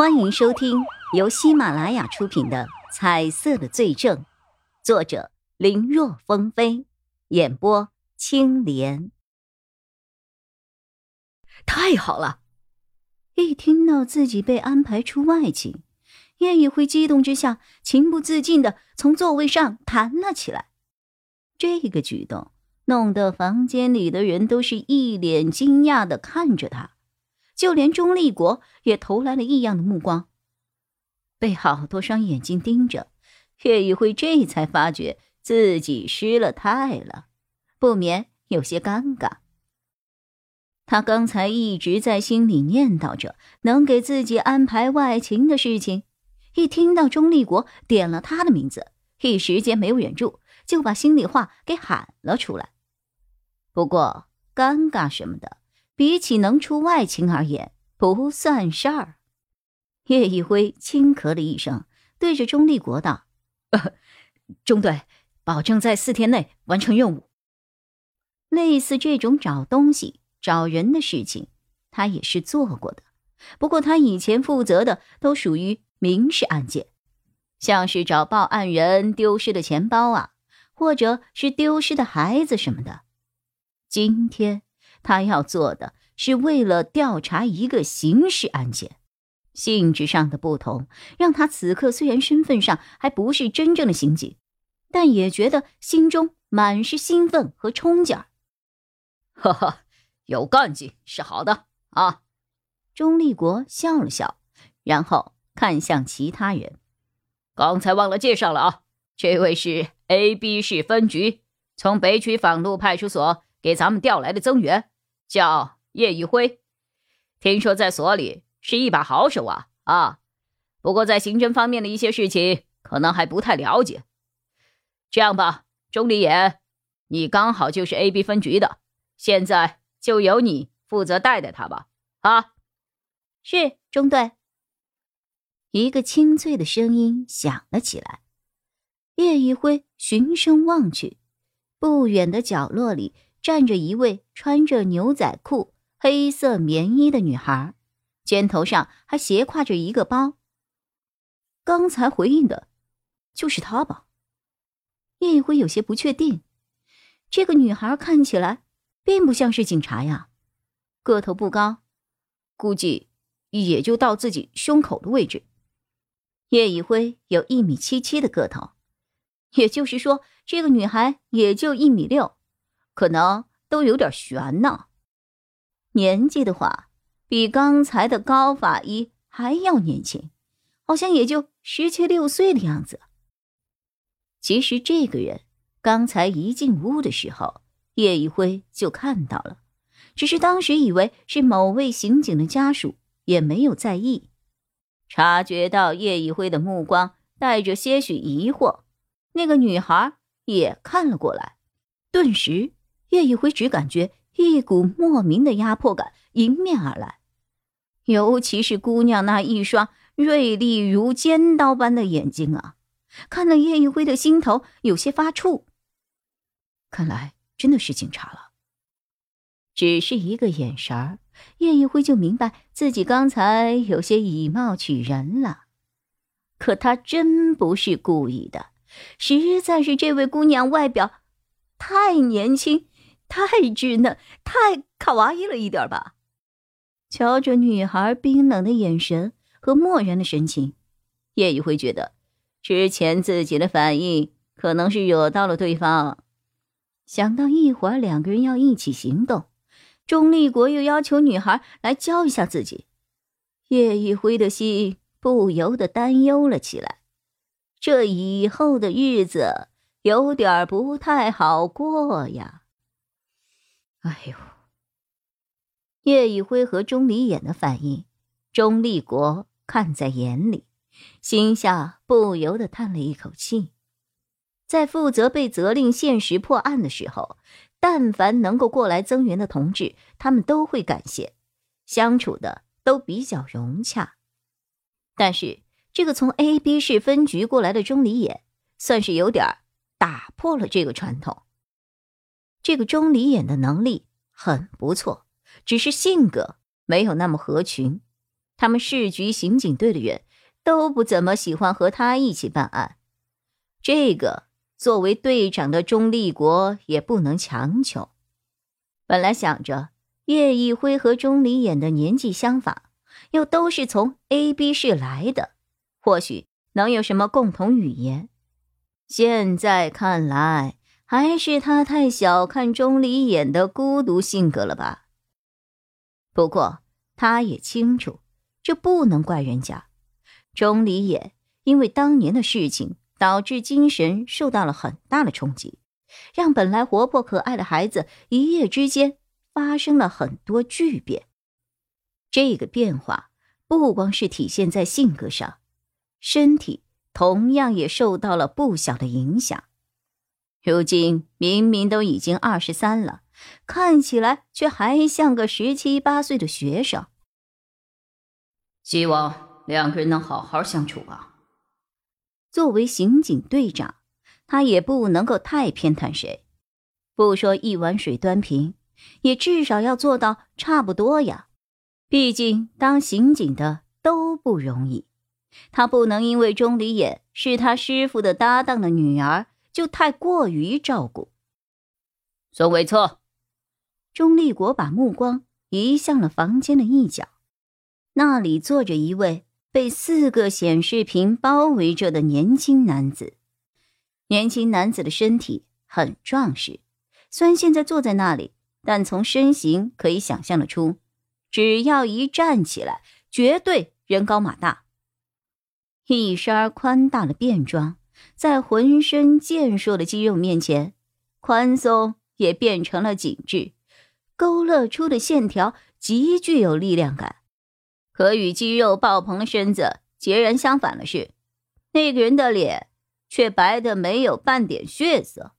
欢迎收听由喜马拉雅出品的《彩色的罪证》，作者林若风飞，演播青莲。太好了！一听到自己被安排出外景，叶一辉激动之下，情不自禁的从座位上弹了起来。这个举动弄得房间里的人都是一脸惊讶的看着他。就连钟立国也投来了异样的目光。被好多双眼睛盯着，岳一辉这才发觉自己失了态了，不免有些尴尬。他刚才一直在心里念叨着能给自己安排外勤的事情，一听到钟立国点了他的名字，一时间没有忍住，就把心里话给喊了出来。不过尴尬什么的。比起能出外勤而言，不算事儿。叶一辉轻咳了一声，对着钟立国道：“中队，保证在四天内完成任务。”类似这种找东西、找人的事情，他也是做过的。不过他以前负责的都属于民事案件，像是找报案人丢失的钱包啊，或者是丢失的孩子什么的。今天。他要做的是为了调查一个刑事案件，性质上的不同，让他此刻虽然身份上还不是真正的刑警，但也觉得心中满是兴奋和冲劲儿。哈哈，有干劲是好的啊！钟立国笑了笑，然后看向其他人：“刚才忘了介绍了啊，这位是 A、B 市分局从北区坊路派出所给咱们调来的增援。”叫叶一辉，听说在所里是一把好手啊啊！不过在刑侦方面的一些事情可能还不太了解。这样吧，钟离言，你刚好就是 A、B 分局的，现在就由你负责带带他吧。啊，是中队。一个清脆的声音响了起来。叶一辉循声望去，不远的角落里。站着一位穿着牛仔裤、黑色棉衣的女孩，肩头上还斜挎着一个包。刚才回应的，就是她吧？叶一辉有些不确定，这个女孩看起来并不像是警察呀，个头不高，估计也就到自己胸口的位置。叶一辉有一米七七的个头，也就是说，这个女孩也就一米六。可能都有点悬呢。年纪的话，比刚才的高法医还要年轻，好像也就十七六岁的样子。其实这个人刚才一进屋的时候，叶一辉就看到了，只是当时以为是某位刑警的家属，也没有在意。察觉到叶一辉的目光带着些许疑惑，那个女孩也看了过来，顿时。叶一辉只感觉一股莫名的压迫感迎面而来，尤其是姑娘那一双锐利如尖刀般的眼睛啊，看得叶一辉的心头有些发怵。看来真的是警察了。只是一个眼神儿，叶一辉就明白自己刚才有些以貌取人了。可他真不是故意的，实在是这位姑娘外表太年轻。太稚嫩，太卡哇伊了一点吧？瞧着女孩冰冷的眼神和漠然的神情，叶一辉觉得之前自己的反应可能是惹到了对方。想到一会儿两个人要一起行动，钟立国又要求女孩来教一下自己，叶一辉的心不由得担忧了起来。这以后的日子有点不太好过呀。哎呦！叶宇辉和钟离眼的反应，钟立国看在眼里，心下不由得叹了一口气。在负责被责令限时破案的时候，但凡能够过来增援的同志，他们都会感谢，相处的都比较融洽。但是这个从 A、B 市分局过来的钟离眼，算是有点打破了这个传统。这个钟离眼的能力很不错，只是性格没有那么合群。他们市局刑警队的人都不怎么喜欢和他一起办案。这个作为队长的钟立国也不能强求。本来想着叶一辉和钟离衍的年纪相仿，又都是从 A、B 市来的，或许能有什么共同语言。现在看来，还是他太小看钟离衍的孤独性格了吧。不过他也清楚。这不能怪人家，钟离也因为当年的事情导致精神受到了很大的冲击，让本来活泼可爱的孩子一夜之间发生了很多巨变。这个变化不光是体现在性格上，身体同样也受到了不小的影响。如今明明都已经二十三了，看起来却还像个十七八岁的学生。希望两个人能好好相处啊。作为刑警队长，他也不能够太偏袒谁。不说一碗水端平，也至少要做到差不多呀。毕竟当刑警的都不容易，他不能因为钟离眼是他师傅的搭档的女儿，就太过于照顾。孙伟策，钟立国把目光移向了房间的一角。那里坐着一位被四个显示屏包围着的年轻男子。年轻男子的身体很壮实，虽然现在坐在那里，但从身形可以想象得出，只要一站起来，绝对人高马大。一身宽大的便装，在浑身健硕的肌肉面前，宽松也变成了紧致，勾勒出的线条极具有力量感。可与肌肉爆棚的身子截然相反的是，那个人的脸却白的没有半点血色，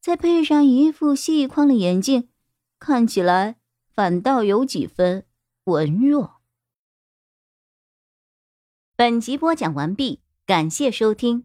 再配上一副细框的眼镜，看起来反倒有几分文弱。本集播讲完毕，感谢收听，